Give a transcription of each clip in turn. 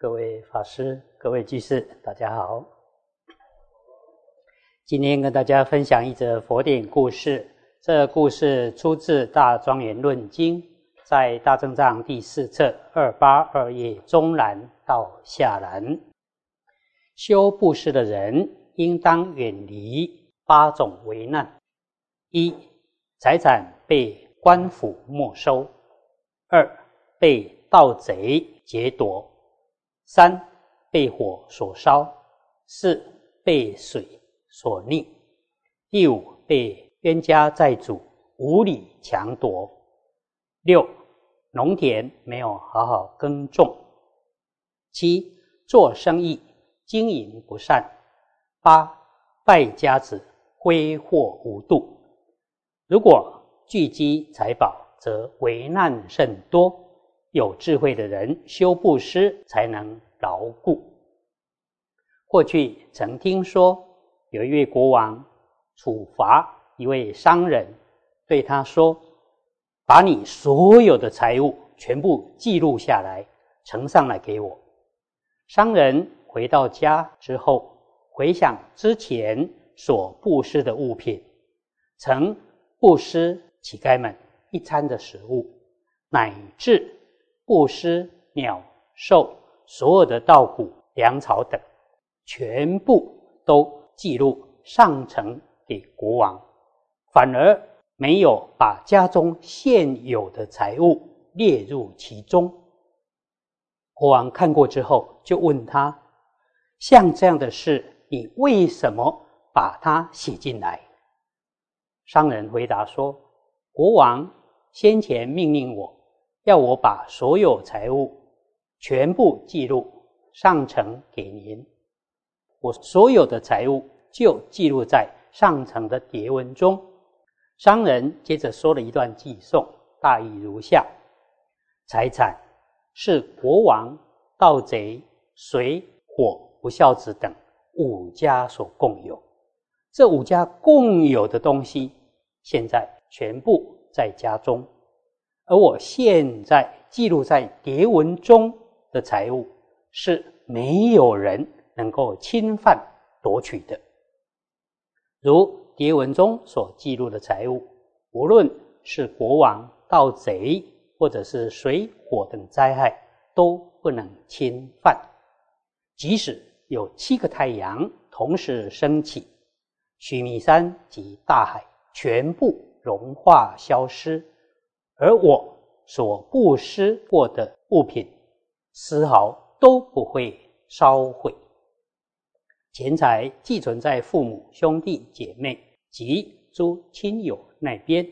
各位法师、各位居士，大家好。今天跟大家分享一则佛典故事。这故事出自《大庄严论经》，在大正藏第四册二八二页中栏到下栏。修布施的人，应当远离八种危难：一、财产被官府没收；二、被盗贼劫夺；三、被火所烧；四、被水所溺；第五，被冤家债主无理强夺；六，农田没有好好耕种；七，做生意经营不善；八，败家子挥霍无度。如果聚积财宝，则危难甚多。有智慧的人修布施，才能牢固。过去曾听说有一位国王处罚。一位商人对他说：“把你所有的财物全部记录下来，呈上来给我。”商人回到家之后，回想之前所布施的物品，曾布施乞丐们一餐的食物，乃至布施鸟兽所有的稻谷、粮草等，全部都记录上呈给国王。反而没有把家中现有的财物列入其中。国王看过之后，就问他：“像这样的事，你为什么把它写进来？”商人回答说：“国王先前命令我，要我把所有财物全部记录上呈给您。我所有的财物就记录在上层的牒文中。”商人接着说了一段偈颂，大意如下：财产是国王、盗贼、水、火、不孝子等五家所共有。这五家共有的东西，现在全部在家中，而我现在记录在牒文中的财物，是没有人能够侵犯夺取的，如。牒文中所记录的财物，无论是国王、盗贼，或者是水火等灾害，都不能侵犯。即使有七个太阳同时升起，须弥山及大海全部融化消失，而我所布施过的物品，丝毫都不会烧毁。钱财寄存在父母、兄弟姐妹。及诸亲友那边，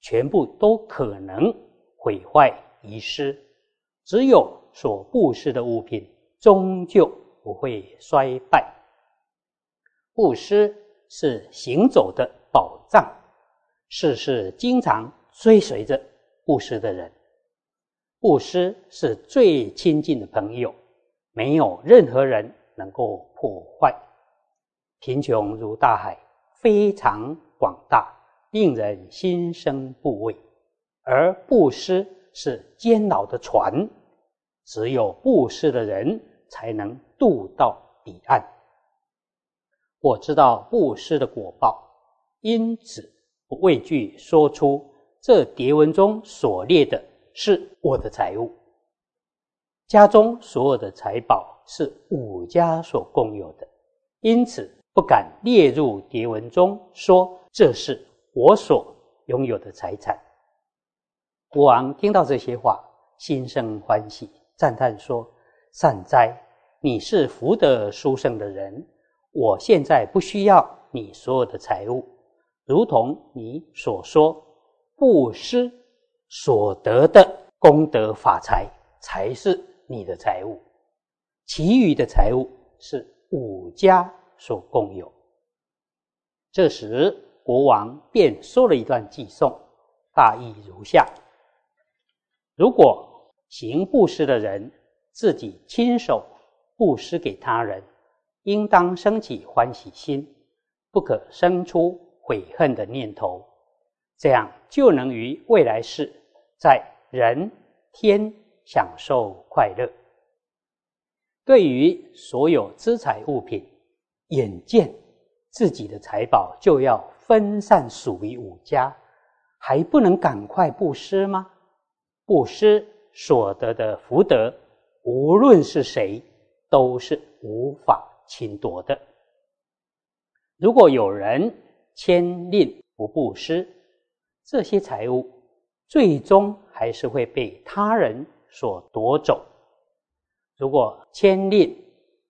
全部都可能毁坏遗失；只有所布施的物品，终究不会衰败。布施是行走的宝藏，世事经常追随着布施的人。布施是最亲近的朋友，没有任何人能够破坏。贫穷如大海。非常广大，令人心生怖畏；而布施是监牢的船，只有布施的人才能渡到彼岸。我知道布施的果报，因此不畏惧说出这牒文中所列的是我的财物。家中所有的财宝是五家所共有的，因此。不敢列入牒文中，说这是我所拥有的财产。国王听到这些话，心生欢喜，赞叹说：“善哉，你是福德殊胜的人！我现在不需要你所有的财物，如同你所说，布施所得的功德法财才是你的财物，其余的财物是五家。”所共有。这时，国王便说了一段偈颂，大意如下：如果行布施的人自己亲手布施给他人，应当升起欢喜心，不可生出悔恨的念头，这样就能于未来世在人天享受快乐。对于所有资财物品，眼见自己的财宝就要分散属于五家，还不能赶快布施吗？布施所得的福德，无论是谁，都是无法侵夺的。如果有人牵令不布施，这些财物最终还是会被他人所夺走。如果牵令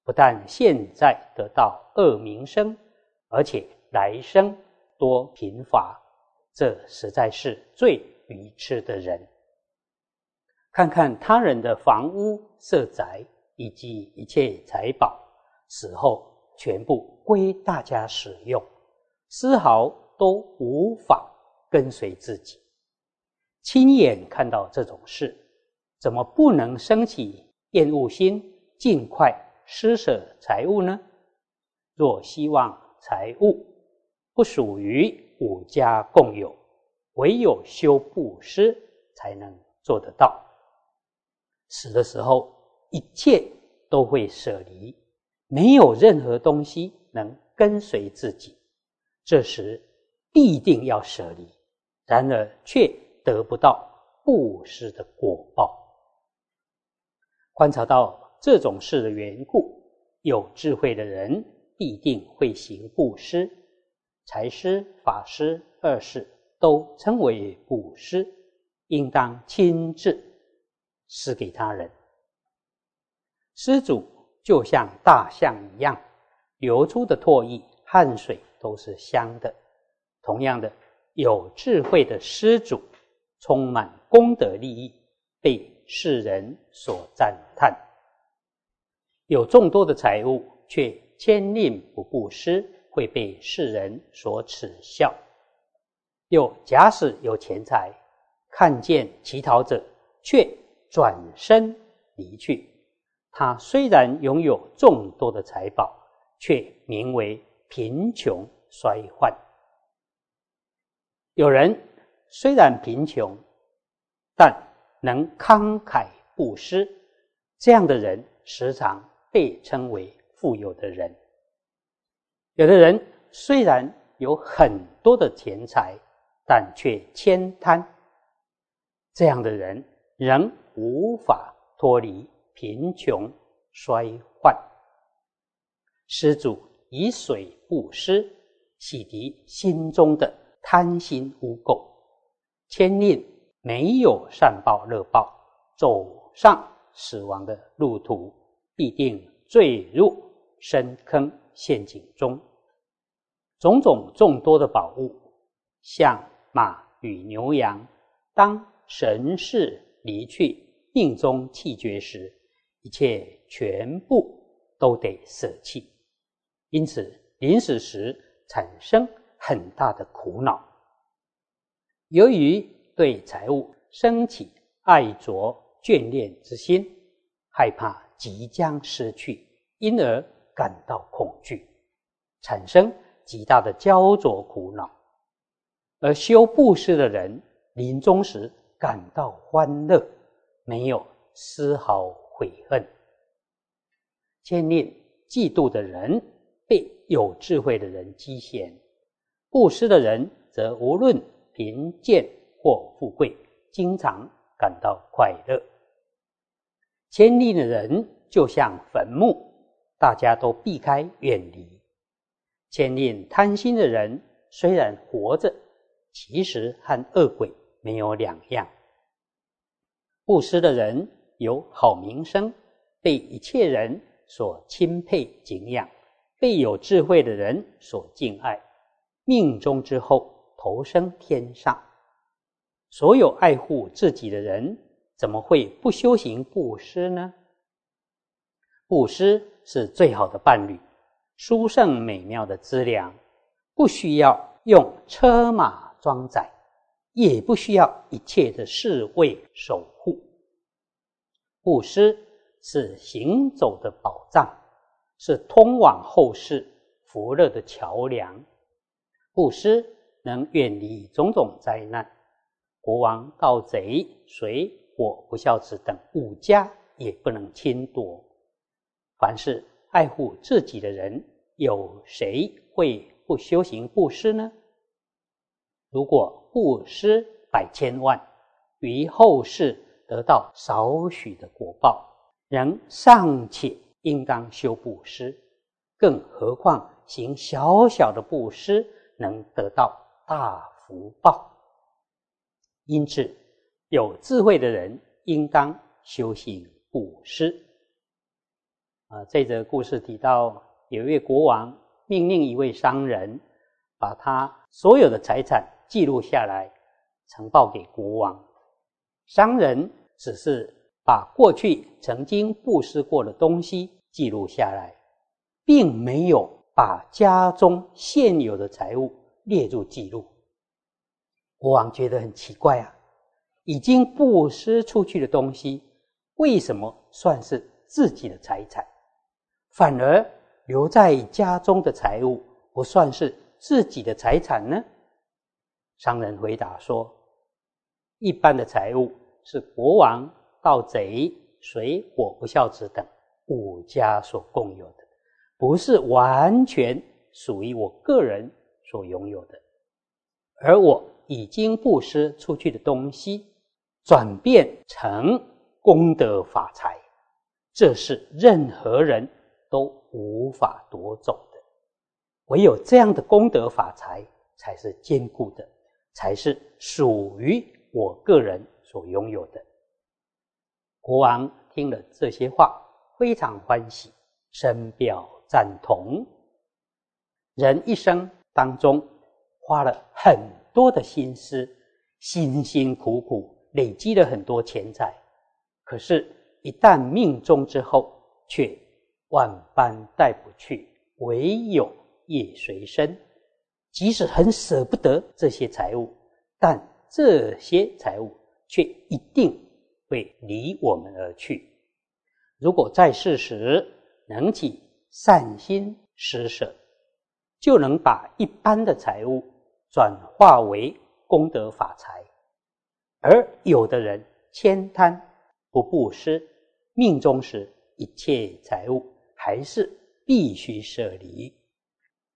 不但现在得到恶名声，而且来生多贫乏，这实在是最愚痴的人。看看他人的房屋、色宅以及一切财宝，死后。全部归大家使用，丝毫都无法跟随自己。亲眼看到这种事，怎么不能升起厌恶心，尽快施舍财物呢？若希望财物不属于五家共有，唯有修布施才能做得到。死的时候，一切都会舍离。没有任何东西能跟随自己，这时必定要舍离，然而却得不到布施的果报。观察到这种事的缘故，有智慧的人必定会行布施，财施、法施二施都称为布施，应当亲自施给他人。施主。就像大象一样，流出的唾液、汗水都是香的。同样的，有智慧的施主，充满功德利益，被世人所赞叹。有众多的财物，却牵令不布施，会被世人所耻笑。又假使有钱财，看见乞讨者，却转身离去。他虽然拥有众多的财宝，却名为贫穷衰患。有人虽然贫穷，但能慷慨布施，这样的人时常被称为富有的人。有的人虽然有很多的钱财，但却悭贪，这样的人仍无法脱离。贫穷衰患，施主以水布施，洗涤心中的贪心污垢。千令没有善报乐报，走上死亡的路途，必定坠入深坑陷阱中。种种众多的宝物，像马与牛羊，当神事离去，命中气绝时。一切全部都得舍弃，因此临死时产生很大的苦恼。由于对财物升起爱着眷恋之心，害怕即将失去，因而感到恐惧，产生极大的焦灼苦恼。而修布施的人临终时感到欢乐，没有丝毫。悔恨、牵念、嫉妒的人被有智慧的人击嫌；布施的人则无论贫贱或富贵，经常感到快乐。牵念的人就像坟墓，大家都避开远离；牵念贪心的人虽然活着，其实和恶鬼没有两样。布施的人。有好名声，被一切人所钦佩敬仰，被有智慧的人所敬爱，命中之后投生天上。所有爱护自己的人，怎么会不修行布施呢？布施是最好的伴侣，殊胜美妙的资粮，不需要用车马装载，也不需要一切的侍卫守护。布施是行走的宝藏，是通往后世福乐的桥梁。布施能远离种种灾难，国王、盗贼、水火不孝子等五家也不能侵夺。凡是爱护自己的人，有谁会不修行布施呢？如果布施百千万，于后世得到少许的果报，人尚且应当修布施，更何况行小小的布施能得到大福报？因此，有智慧的人应当修行布施。啊，这则故事提到，有一位国王命令一位商人，把他所有的财产记录下来，呈报给国王。商人只是把过去曾经布施过的东西记录下来，并没有把家中现有的财物列入记录。国王觉得很奇怪啊，已经布施出去的东西，为什么算是自己的财产？反而留在家中的财物不算是自己的财产呢？商人回答说：“一般的财物是国王、盗贼、水火不孝子等五家所共有的，不是完全属于我个人所拥有的。而我已经布施出去的东西，转变成功德法财，这是任何人。”都无法夺走的，唯有这样的功德法财才是坚固的，才是属于我个人所拥有的。国王听了这些话，非常欢喜，深表赞同。人一生当中花了很多的心思，辛辛苦苦累积了很多钱财，可是，一旦命中之后，却。万般带不去，唯有业随身。即使很舍不得这些财物，但这些财物却一定会离我们而去。如果在世时能起善心施舍，就能把一般的财物转化为功德法财。而有的人悭贪不布施，命中时一切财物。还是必须舍离，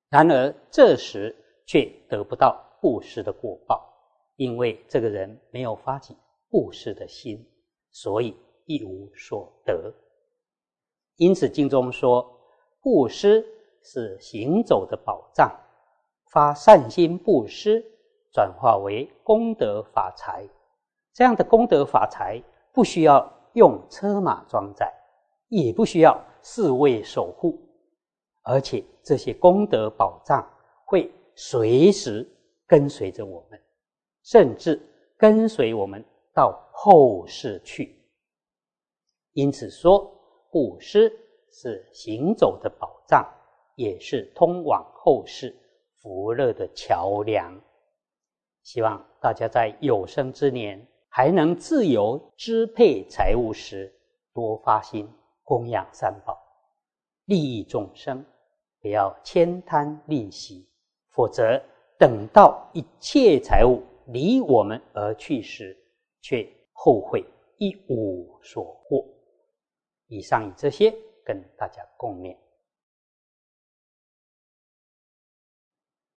然而这时却得不到布施的果报，因为这个人没有发起布施的心，所以一无所得。因此经中说，布施是行走的宝藏，发善心布施，转化为功德法财。这样的功德法财，不需要用车马装载，也不需要。侍卫守护，而且这些功德宝藏会随时跟随着我们，甚至跟随我们到后世去。因此说，布施是行走的宝藏，也是通往后世福乐的桥梁。希望大家在有生之年还能自由支配财物时，多发心。供养三宝，利益众生，不要悭贪吝惜，否则等到一切财物离我们而去时，却后悔一无所获。以上以这些跟大家共勉。